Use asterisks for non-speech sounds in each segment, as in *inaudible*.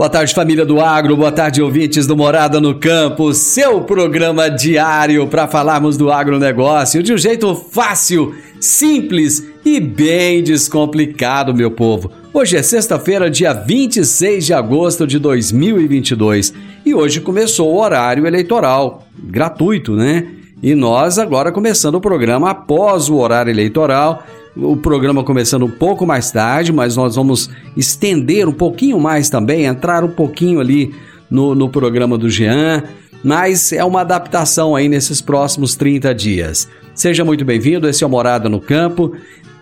Boa tarde, família do Agro. Boa tarde, ouvintes do Morada no Campo. Seu programa diário para falarmos do agronegócio de um jeito fácil, simples e bem descomplicado, meu povo. Hoje é sexta-feira, dia 26 de agosto de 2022 e hoje começou o horário eleitoral, gratuito, né? E nós agora começando o programa após o horário eleitoral o programa começando um pouco mais tarde, mas nós vamos estender um pouquinho mais também, entrar um pouquinho ali no, no programa do Jean, mas é uma adaptação aí nesses próximos 30 dias. Seja muito bem-vindo, esse é o Morada no Campo.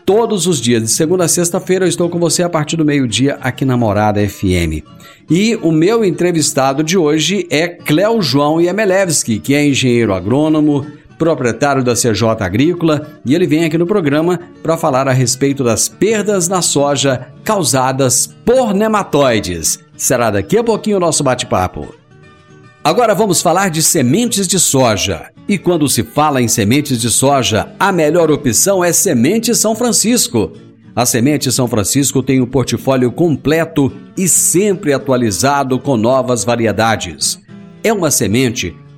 Todos os dias, de segunda a sexta-feira, eu estou com você a partir do meio-dia aqui na Morada FM. E o meu entrevistado de hoje é Cléo João Yemelevski, que é engenheiro agrônomo, proprietário da CJ Agrícola, e ele vem aqui no programa para falar a respeito das perdas na soja causadas por nematóides. Será daqui a pouquinho o nosso bate-papo. Agora vamos falar de sementes de soja. E quando se fala em sementes de soja, a melhor opção é Semente São Francisco. A Semente São Francisco tem um portfólio completo e sempre atualizado com novas variedades. É uma semente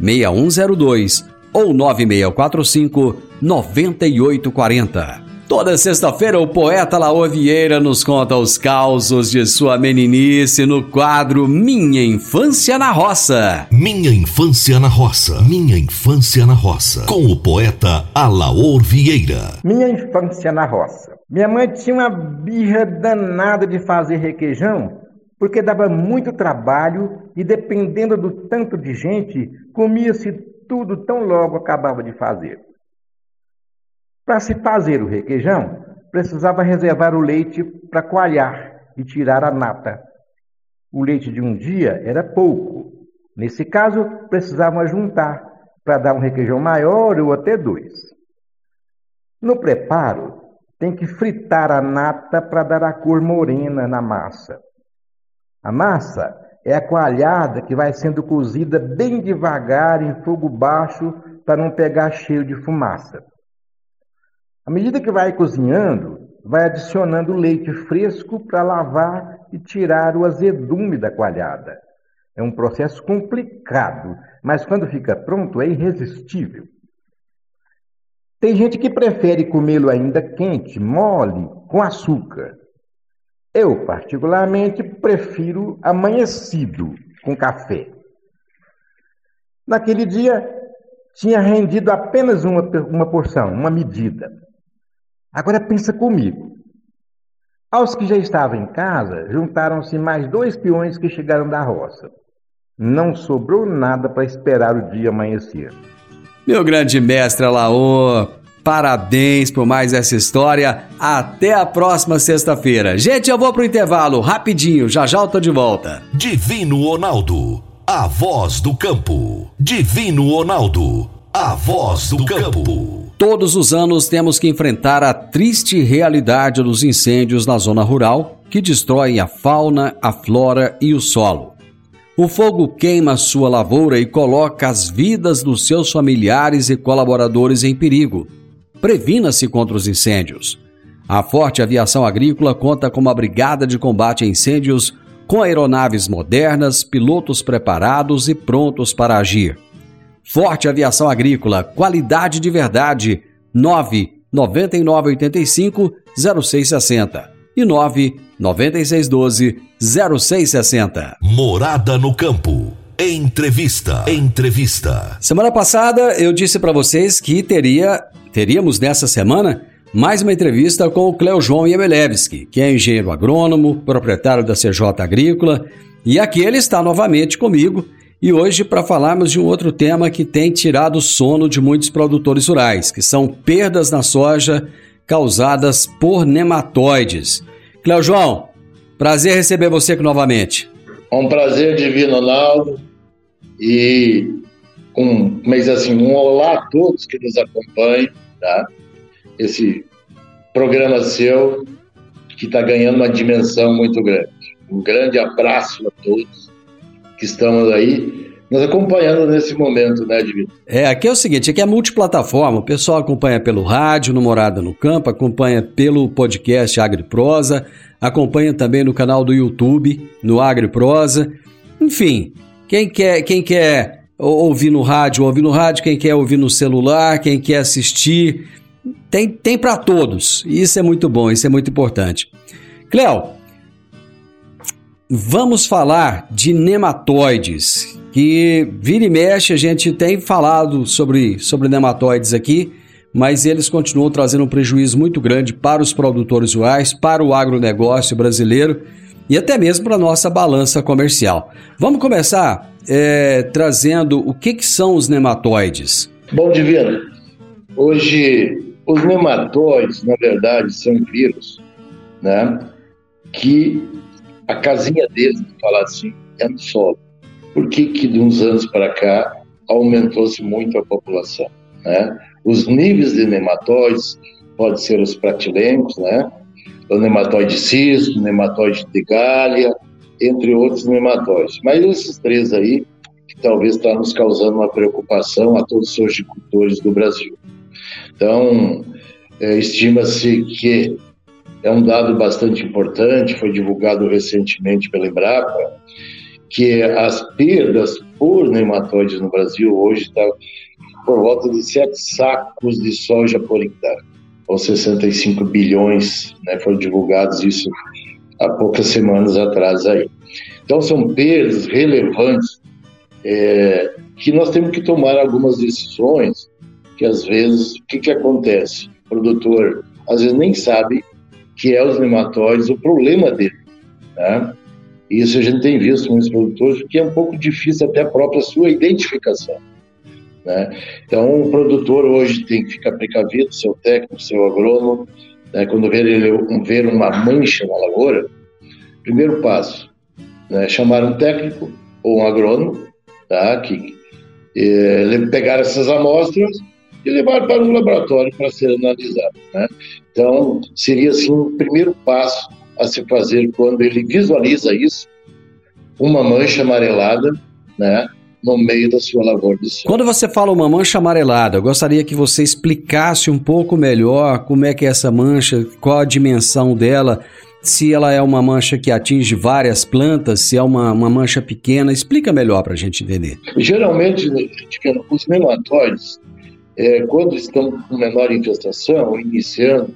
3612-6102 ou 9645-9840. Toda sexta-feira, o poeta Laô Vieira nos conta os causos de sua meninice no quadro Minha Infância na Roça. Minha Infância na Roça. Minha Infância na Roça. Com o poeta Alaor Vieira. Minha Infância na Roça. Minha mãe tinha uma birra danada de fazer requeijão, porque dava muito trabalho e, dependendo do tanto de gente, comia-se tudo tão logo acabava de fazer. Para se fazer o requeijão, precisava reservar o leite para coalhar e tirar a nata. O leite de um dia era pouco. Nesse caso, precisavam juntar para dar um requeijão maior ou até dois. No preparo, tem que fritar a nata para dar a cor morena na massa. A massa é a coalhada que vai sendo cozida bem devagar em fogo baixo para não pegar cheio de fumaça. À medida que vai cozinhando, vai adicionando leite fresco para lavar e tirar o azedume da coalhada. É um processo complicado, mas quando fica pronto é irresistível. Tem gente que prefere comê-lo ainda quente, mole, com açúcar. Eu, particularmente, prefiro amanhecido com café. Naquele dia, tinha rendido apenas uma, uma porção, uma medida. Agora pensa comigo. Aos que já estavam em casa, juntaram-se mais dois peões que chegaram da roça. Não sobrou nada para esperar o dia amanhecer. Meu grande mestre Alaô, parabéns por mais essa história. Até a próxima sexta-feira. Gente, eu vou pro intervalo rapidinho, já já eu tô de volta. Divino Ronaldo, a voz do campo. Divino Ronaldo, a voz do campo. Todos os anos temos que enfrentar a triste realidade dos incêndios na zona rural, que destroem a fauna, a flora e o solo. O fogo queima sua lavoura e coloca as vidas dos seus familiares e colaboradores em perigo. Previna-se contra os incêndios. A Forte Aviação Agrícola conta com uma brigada de combate a incêndios com aeronaves modernas, pilotos preparados e prontos para agir. Forte Aviação Agrícola, qualidade de verdade. 9 9985 0660 e 9 9612 0660. Morada no campo. Entrevista. Entrevista. Semana passada eu disse para vocês que teria teríamos nessa semana mais uma entrevista com o Cleo João Yebelevski, que é engenheiro agrônomo, proprietário da CJ Agrícola, e aqui ele está novamente comigo e hoje para falarmos de um outro tema que tem tirado o sono de muitos produtores rurais, que são perdas na soja causadas por nematóides. Cléo João, prazer receber você aqui novamente. É um prazer divino, Ronaldo, e um, mas assim, um olá a todos que nos acompanham, tá? Esse programa seu que está ganhando uma dimensão muito grande. Um grande abraço a todos que estamos aí nos acompanhando nesse momento, né, Divino? É, aqui é o seguinte, aqui é multiplataforma, o pessoal acompanha pelo rádio, no Morada no Campo, acompanha pelo podcast AgriProsa, acompanha também no canal do YouTube, no AgriProsa, enfim, quem quer, quem quer ouvir no rádio, ouvir no rádio, quem quer ouvir no celular, quem quer assistir, tem, tem para todos, isso é muito bom, isso é muito importante. Cléo, Vamos falar de nematóides, que vira e mexe a gente tem falado sobre, sobre nematóides aqui, mas eles continuam trazendo um prejuízo muito grande para os produtores rurais, para o agronegócio brasileiro e até mesmo para a nossa balança comercial. Vamos começar é, trazendo o que, que são os nematóides. Bom, Divino, hoje os nematóides, na verdade, são vírus né, que a casinha deles, falar assim, é no solo. Por que que de uns anos para cá aumentou-se muito a população? Né? Os níveis de nematóides pode ser os pratilencos, né? O nematóide cisto, o nematóide de galha, entre outros nematóides. Mas esses três aí que talvez está nos causando uma preocupação a todos os horticultores do Brasil. Então, é, estima-se que é um dado bastante importante, foi divulgado recentemente pela Embrapa, que as perdas por nematóides no Brasil hoje está por volta de 7 sacos de soja por hectare, ou 65 bilhões, né, foram divulgados isso há poucas semanas atrás aí. Então são perdas relevantes é, que nós temos que tomar algumas decisões que às vezes, o que, que acontece? O produtor às vezes nem sabe que é os nematóides, o problema dele. Né? Isso a gente tem visto muitos produtores, que é um pouco difícil até a própria sua identificação. Né? Então, o produtor hoje tem que ficar precavido, seu técnico, seu agrônomo, né? quando ver, uma mancha na lavoura, primeiro passo, né? chamar um técnico ou um agrônomo, tá? que eh, pegar essas amostras e levar para um laboratório para ser analisado. Né? Então, seria assim o primeiro passo a se fazer quando ele visualiza isso, uma mancha amarelada, né, no meio da sua lavoura de soja. Quando você fala uma mancha amarelada, eu gostaria que você explicasse um pouco melhor como é que é essa mancha, qual a dimensão dela, se ela é uma mancha que atinge várias plantas, se é uma, uma mancha pequena, explica melhor para a gente entender. Geralmente, os nematóides, é, quando estão com menor infestação, iniciando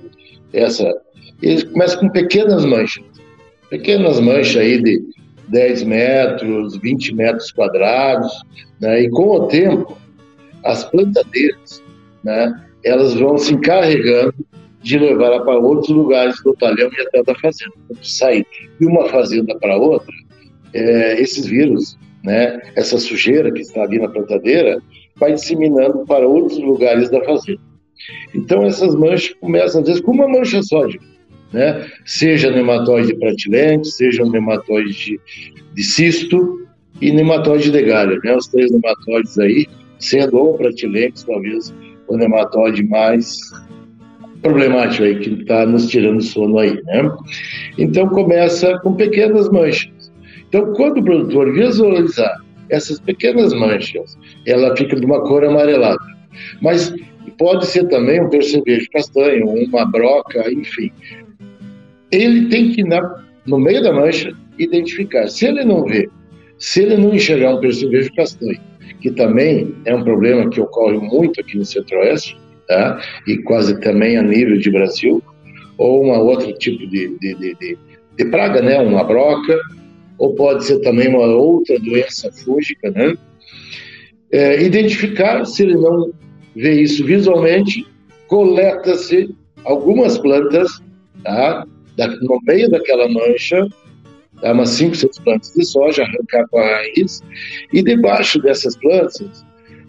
essa, eles começam com pequenas manchas. pequenas manchas aí de 10 metros, 20 metros quadrados, né? e com o tempo, as plantadeiras, né? elas vão se encarregando de levar para outros lugares do talhão e até da fazenda. Quando sai de uma fazenda para outra, é, esses vírus, né, essa sujeira que está ali na plantadeira, vai disseminando para outros lugares da fazenda. Então essas manchas começam às vezes com uma mancha só, né? seja nematóide pratilente, seja nematóide de, de cisto e nematóide de galha, né? os três nematóides aí, sendo ou pratilentes, talvez o nematóide mais problemático aí, que está nos tirando sono aí, né? Então começa com pequenas manchas. Então, quando o produtor visualizar essas pequenas manchas, ela fica de uma cor amarelada. Mas pode ser também um percevejo castanho, uma broca, enfim. Ele tem que, na, no meio da mancha, identificar. Se ele não vê, se ele não enxergar um percevejo castanho, que também é um problema que ocorre muito aqui no Centro-Oeste, tá? e quase também a nível de Brasil, ou uma outro tipo de, de, de, de, de praga, né? uma broca, ou pode ser também uma outra doença fúngica, né? É, identificar, se ele não vê isso visualmente, coleta-se algumas plantas, tá? Da, no meio daquela mancha, tá? umas 5, 6 plantas de soja, arrancar com a raiz, e debaixo dessas plantas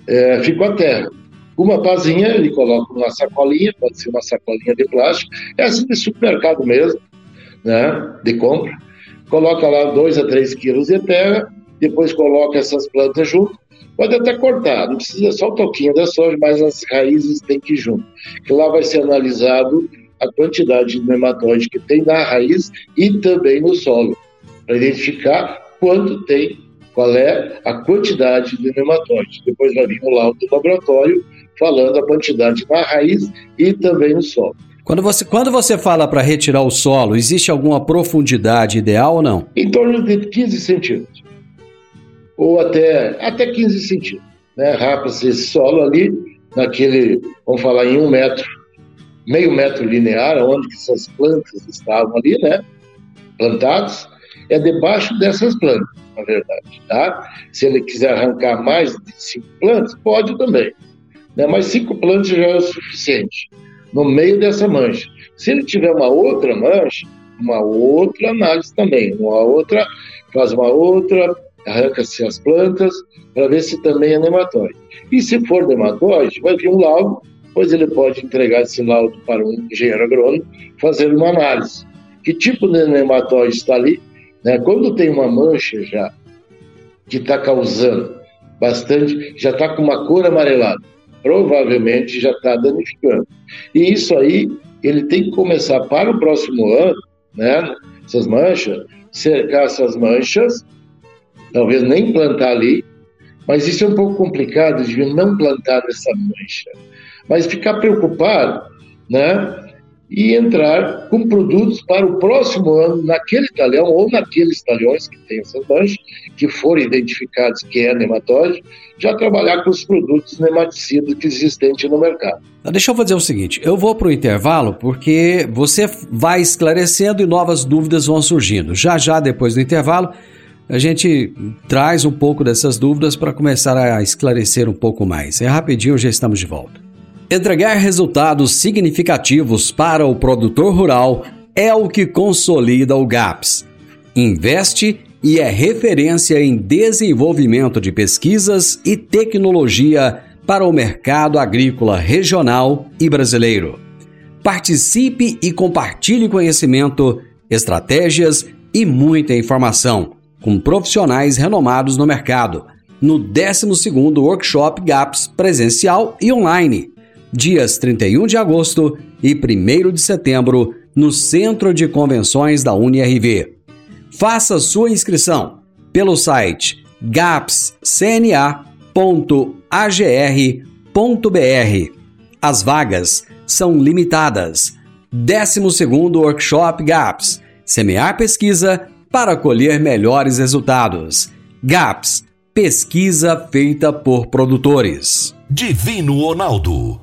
é, fica a terra. Uma pazinha, ele coloca uma sacolinha, pode ser uma sacolinha de plástico, é assim de supermercado mesmo, né, de compra. Coloca lá 2 a 3 quilos de terra, depois coloca essas plantas junto, pode até cortar, não precisa só o toquinho da soja, mas as raízes tem que ir junto. Que lá vai ser analisado a quantidade de nematóide que tem na raiz e também no solo, para identificar quanto tem, qual é a quantidade de nematóide. Depois vai vir o laudo do laboratório falando a quantidade na raiz e também no solo. Quando você, quando você fala para retirar o solo, existe alguma profundidade ideal ou não? Em torno de 15 centímetros. Ou até, até 15 centímetros. Né? Rapa-se esse solo ali, naquele, vamos falar em um metro, meio metro linear, onde essas plantas estavam ali, né? Plantadas, é debaixo dessas plantas, na verdade, tá? Se ele quiser arrancar mais de cinco plantas, pode também né? mas cinco plantas já é o suficiente no meio dessa mancha. Se ele tiver uma outra mancha, uma outra análise também, uma outra, faz uma outra, arranca-se as plantas para ver se também é nematóide. E se for nematóide, vai vir um laudo, pois ele pode entregar esse laudo para um engenheiro agrônomo, fazer uma análise. Que tipo de nematóide está ali? Né? Quando tem uma mancha já que está causando bastante, já está com uma cor amarelada, provavelmente já está danificando. E isso aí, ele tem que começar para o próximo ano, né? Essas manchas, cercar essas manchas, talvez nem plantar ali, mas isso é um pouco complicado de não plantar nessa mancha. Mas ficar preocupado, né? e entrar com produtos para o próximo ano naquele talhão ou naqueles talhões que tem essas manchas, que forem identificados que é nematóide, já trabalhar com os produtos nematicidas que existem no mercado. Deixa eu fazer o seguinte, eu vou para o intervalo porque você vai esclarecendo e novas dúvidas vão surgindo. Já já depois do intervalo, a gente traz um pouco dessas dúvidas para começar a esclarecer um pouco mais. É rapidinho, já estamos de volta. Entregar resultados significativos para o produtor rural é o que consolida o GAPS. Investe e é referência em desenvolvimento de pesquisas e tecnologia para o mercado agrícola regional e brasileiro. Participe e compartilhe conhecimento, estratégias e muita informação com profissionais renomados no mercado no 12º Workshop GAPS presencial e online dias 31 de agosto e 1 de setembro, no Centro de Convenções da UniRV. Faça sua inscrição pelo site gapscna.agr.br. As vagas são limitadas. 12º Workshop GAPS. Semear pesquisa para colher melhores resultados. GAPS. Pesquisa feita por produtores. Divino Ronaldo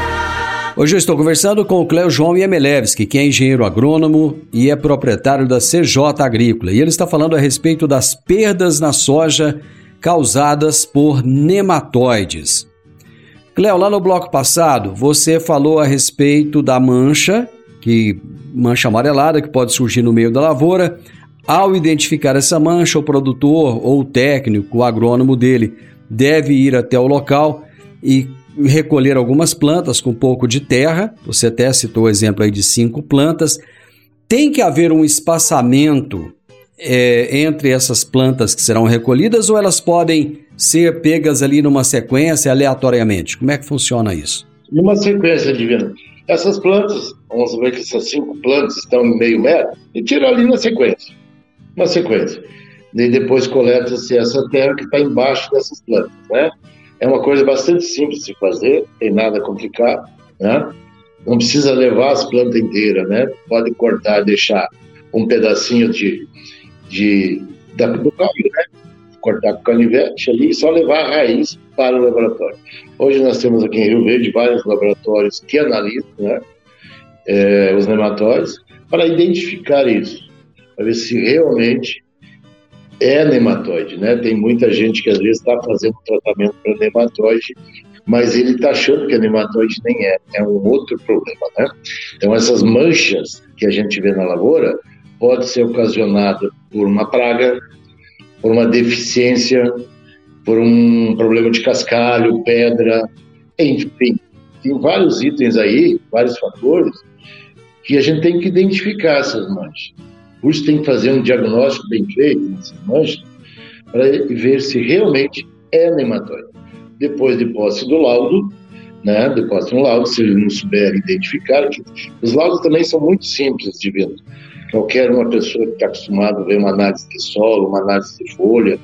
Hoje eu estou conversando com o Cleo João Yemelevski, que é engenheiro agrônomo e é proprietário da CJ Agrícola. E ele está falando a respeito das perdas na soja causadas por nematóides. Cléo, lá no bloco passado, você falou a respeito da mancha, que mancha amarelada que pode surgir no meio da lavoura. Ao identificar essa mancha, o produtor ou o técnico, o agrônomo dele, deve ir até o local e recolher algumas plantas com um pouco de terra. Você até citou o exemplo aí de cinco plantas. Tem que haver um espaçamento é, entre essas plantas que serão recolhidas ou elas podem ser pegas ali numa sequência aleatoriamente? Como é que funciona isso? Numa sequência, Divino. Essas plantas, vamos ver que essas cinco plantas estão em meio metro, e tira ali na sequência. Uma sequência. E depois coleta-se essa terra que está embaixo dessas plantas, né? É uma coisa bastante simples de fazer, tem nada complicado, né? Não precisa levar as plantas inteiras, né? Pode cortar, deixar um pedacinho de, de da, do caule, né? cortar com canivete ali e só levar a raiz para o laboratório. Hoje nós temos aqui em Rio Verde vários laboratórios que analisam né, é, os nematóides para identificar isso, para ver se realmente é nematóide. Né? Tem muita gente que às vezes está fazendo tratamento para nematóide, mas ele está achando que a nematóide nem é, é um outro problema. Né? Então essas manchas que a gente vê na lavoura pode ser ocasionada por uma praga, por uma deficiência, por um problema de cascalho, pedra, enfim. Tem vários itens aí, vários fatores, que a gente tem que identificar essas manchas. Por isso tem que fazer um diagnóstico bem feito para ver se realmente é nematóide. Depois de posse do laudo, né, de posse do laudo, se ele não souber identificar, os laudos também são muito simples de ver. Qualquer uma pessoa que está acostumada a ver uma análise de solo, uma análise de folha,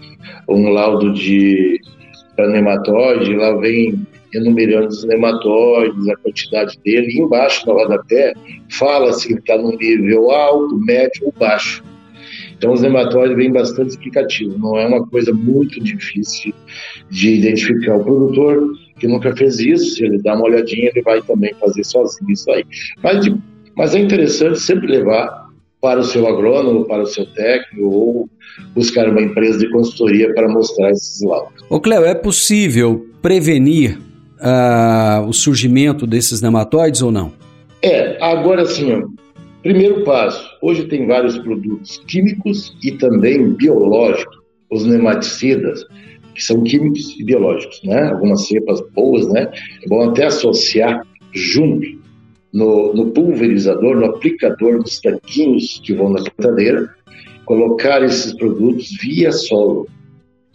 um laudo de nematóide, lá vem enumerando os nematóides, a quantidade dele, e embaixo no rodapé fala se ele está no nível alto, médio ou baixo. Então, os nematóides vêm bastante explicativos, não é uma coisa muito difícil de identificar. O produtor que nunca fez isso, se ele dá uma olhadinha, ele vai também fazer sozinho isso aí. Mas, mas é interessante sempre levar para o seu agrônomo, para o seu técnico ou buscar uma empresa de consultoria para mostrar esses laudos. Ô Cléo, é possível prevenir uh, o surgimento desses nematóides ou não? É, agora sim, primeiro passo, hoje tem vários produtos químicos e também biológicos, os nematicidas, que são químicos e biológicos, né? Algumas cepas boas, né? É bom até associar junto no, no pulverizador, no aplicador dos tanquinhos que vão na plantadeira, colocar esses produtos via solo.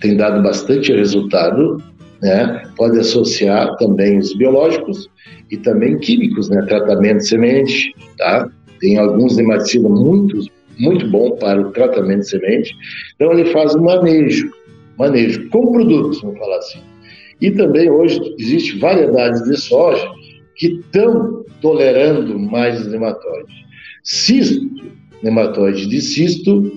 Tem dado bastante resultado, né? Pode associar também os biológicos e também químicos, né? Tratamento de semente, tá? Tem alguns nematicidas muito, muito bom para o tratamento de semente. Então ele faz um manejo, manejo com produtos, vamos falar assim. E também hoje existe variedades de soja que estão tolerando mais os nematóides. Cisto, nematóide de cisto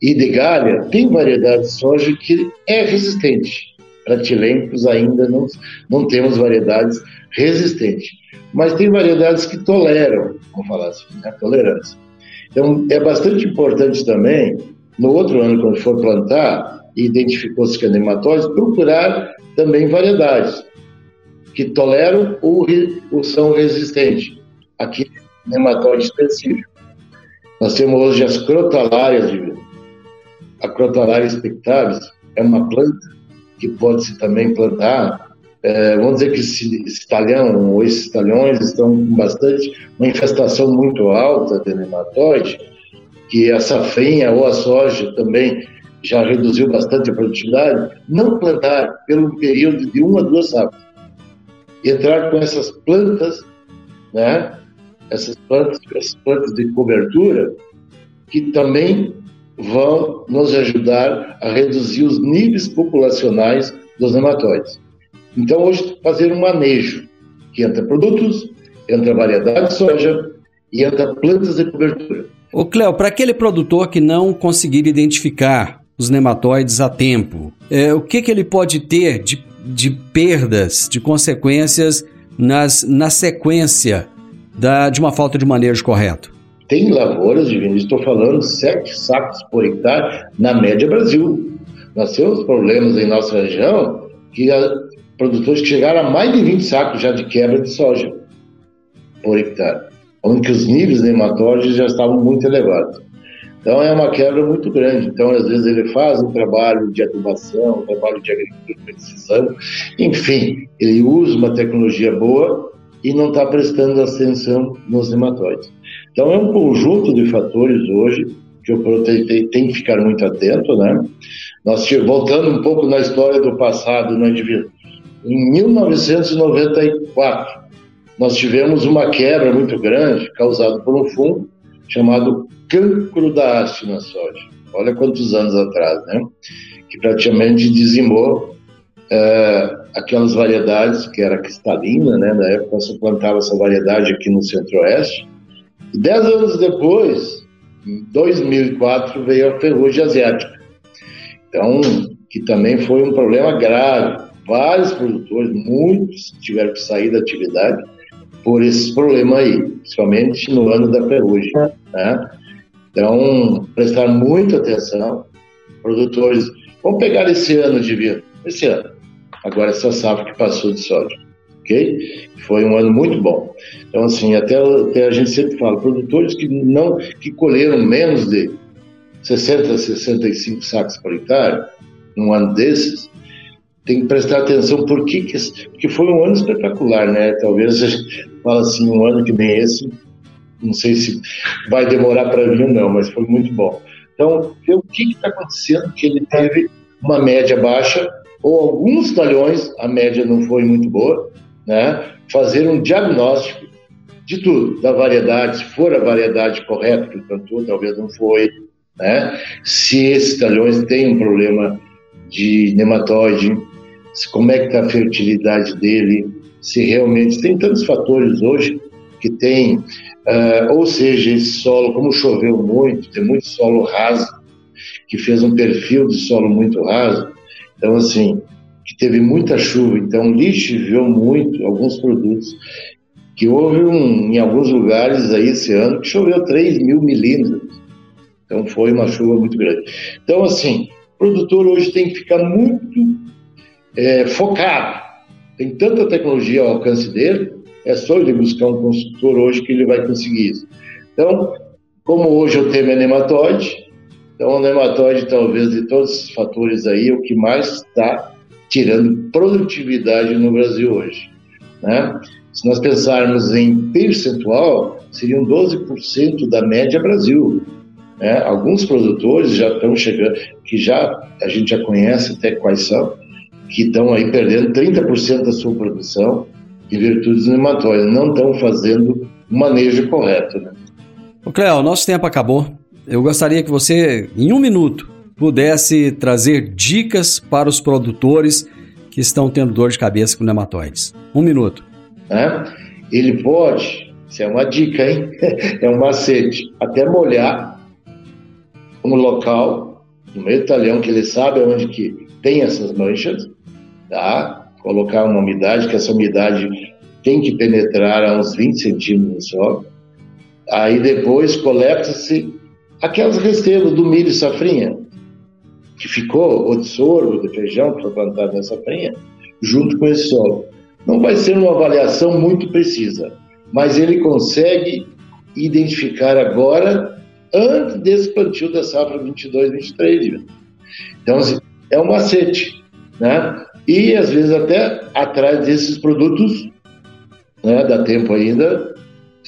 e de galha, tem variedade de soja que é resistente. Para tilêmicos ainda não, não temos variedades resistentes. Mas tem variedades que toleram, vamos falar assim, né? tolerância. Então, é bastante importante também, no outro ano, quando for plantar, e identificou-se que é nematóide, procurar também variedades que toleram ou, ou são resistentes àquele nematóide específico. Nós temos hoje as crotalárias A crotalária expectavis é uma planta que pode-se também plantar é, vamos dizer que esse, esse talhão ou esses talhões estão com bastante, uma infestação muito alta de nematóide, que a safrinha ou a soja também já reduziu bastante a produtividade, não plantar pelo período de uma a duas safras. Entrar com essas plantas, né? Essas plantas, essas plantas de cobertura, que também vão nos ajudar a reduzir os níveis populacionais dos nematóides. Então, hoje, fazer um manejo, que entra produtos, entra variedade de soja e entra plantas de cobertura. Ô Cléo, para aquele produtor que não conseguir identificar os nematóides a tempo, é, o que, que ele pode ter de, de perdas, de consequências nas, na sequência da, de uma falta de manejo correto? Tem lavouras, Divino, estou falando sete sacos por hectare na média Brasil. Nós temos problemas em nossa região que produtores que chegaram a mais de 20 sacos já de quebra de soja por hectare, onde os níveis de nematóides já estavam muito elevados. Então é uma quebra muito grande. Então, às vezes, ele faz um trabalho de adubação, um trabalho de agricultura de precisão, enfim, ele usa uma tecnologia boa e não está prestando atenção nos nematóides. Então, é um conjunto de fatores hoje que o produtor tem, que ficar muito atento, né? Nós, voltando um pouco na história do passado, né, indivíduo, em 1994, nós tivemos uma quebra muito grande causada por um fungo chamado cancro da haste na soja. Olha quantos anos atrás, né? Que praticamente dizimou é, aquelas variedades que era cristalina, né? Na época só plantava essa variedade aqui no centro-oeste. Dez anos depois, em 2004, veio a ferrugem asiática. Então, que também foi um problema grave vários produtores, muitos tiveram que sair da atividade por esse problema aí, principalmente no ano da ferrugem. Né? Então, prestar muita atenção, produtores, vamos pegar esse ano de vir, esse ano, agora essa safra que passou de soja, ok? Foi um ano muito bom. Então, assim, até, até a gente sempre fala, produtores que não, que colheram menos de 60, 65 sacos por hectare, num ano desses, tem que prestar atenção por que, que foi um ano espetacular, né? Talvez a gente fala assim, um ano que nem esse, não sei se vai demorar para vir ou não, mas foi muito bom. Então, ver o que está acontecendo, que ele teve uma média baixa, ou alguns talhões, a média não foi muito boa, né? Fazer um diagnóstico de tudo, da variedade, se for a variedade correta que plantou, talvez não foi, né? Se esses talhões têm um problema de nematóide, como é que está a fertilidade dele, se realmente tem tantos fatores hoje que tem, uh, ou seja, esse solo, como choveu muito, tem muito solo raso, que fez um perfil de solo muito raso, então assim, que teve muita chuva, então lixiviou muito alguns produtos, que houve um, em alguns lugares aí esse ano que choveu 3 mil milímetros, então foi uma chuva muito grande. Então assim, o produtor hoje tem que ficar muito é, focado. Tem tanta tecnologia ao alcance dele, é só ele buscar um consultor hoje que ele vai conseguir isso. Então, como hoje o tema é nematóide, então o nematóide talvez de todos esses fatores aí é o que mais está tirando produtividade no Brasil hoje. Né? Se nós pensarmos em percentual, seriam 12% da média Brasil. Né? Alguns produtores já estão chegando, que já a gente já conhece até quais são, que estão aí perdendo 30% da sua produção em virtude dos nematóides, não estão fazendo o manejo correto. Né? O Cléo, nosso tempo acabou. Eu gostaria que você, em um minuto, pudesse trazer dicas para os produtores que estão tendo dor de cabeça com nematóides. Um minuto. É? Ele pode, isso é uma dica, hein? *laughs* é um macete, até molhar um local, no meio do talhão, que ele sabe onde que tem essas manchas, tá? Colocar uma umidade, que essa umidade tem que penetrar a uns 20 centímetros solo. Aí depois coleta-se aquelas restevas do milho safrinha, que ficou, ou de sorgo, de feijão, que foi plantado na safrinha, junto com esse solo. Não vai ser uma avaliação muito precisa, mas ele consegue identificar agora, antes desse plantio da safra 22, 23. Então, assim, é um macete, né? e às vezes até atrás desses produtos, né, dá tempo ainda,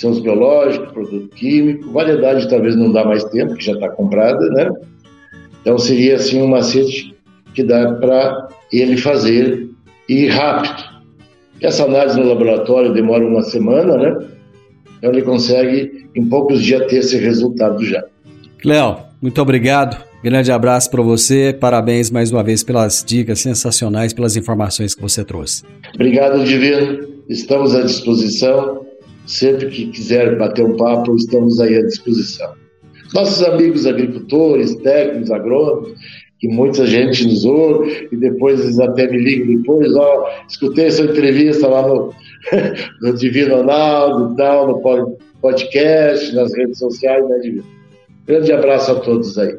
são os biológicos, produto químico, variedade talvez não dá mais tempo, que já está comprada, né? Então seria assim um macete que dá para ele fazer e rápido. Essa análise no laboratório demora uma semana, né? Então ele consegue em poucos dias ter esse resultado já. Léo, muito obrigado. Grande abraço para você, parabéns mais uma vez pelas dicas sensacionais, pelas informações que você trouxe. Obrigado, Divino. Estamos à disposição. Sempre que quiser bater um papo, estamos aí à disposição. Nossos amigos agricultores, técnicos, agrônomos, que muita gente nos ouve e depois eles até me ligam depois, ó, escutei sua entrevista lá no, *laughs* no Divino Ronaldo e tal, no podcast, nas redes sociais, né, Divino? Grande abraço a todos aí.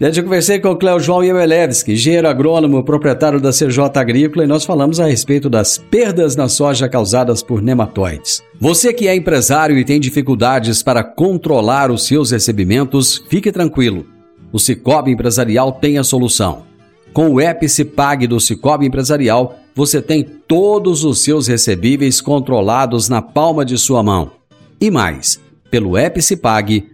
Gente, eu conversei com o Cléo João Iemelevski, engenheiro agrônomo, proprietário da CJ Agrícola, e nós falamos a respeito das perdas na soja causadas por nematóides. Você que é empresário e tem dificuldades para controlar os seus recebimentos, fique tranquilo. O Cicobi Empresarial tem a solução. Com o Epicipag do Cicobi Empresarial, você tem todos os seus recebíveis controlados na palma de sua mão. E mais, pelo Epicipag,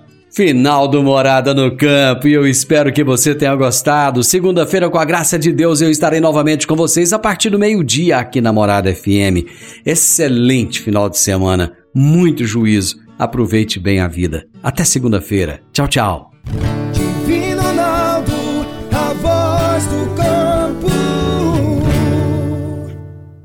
Final do Morada no Campo e eu espero que você tenha gostado. Segunda-feira, com a graça de Deus, eu estarei novamente com vocês a partir do meio-dia aqui na Morada FM. Excelente final de semana, muito juízo. Aproveite bem a vida. Até segunda-feira. Tchau, tchau.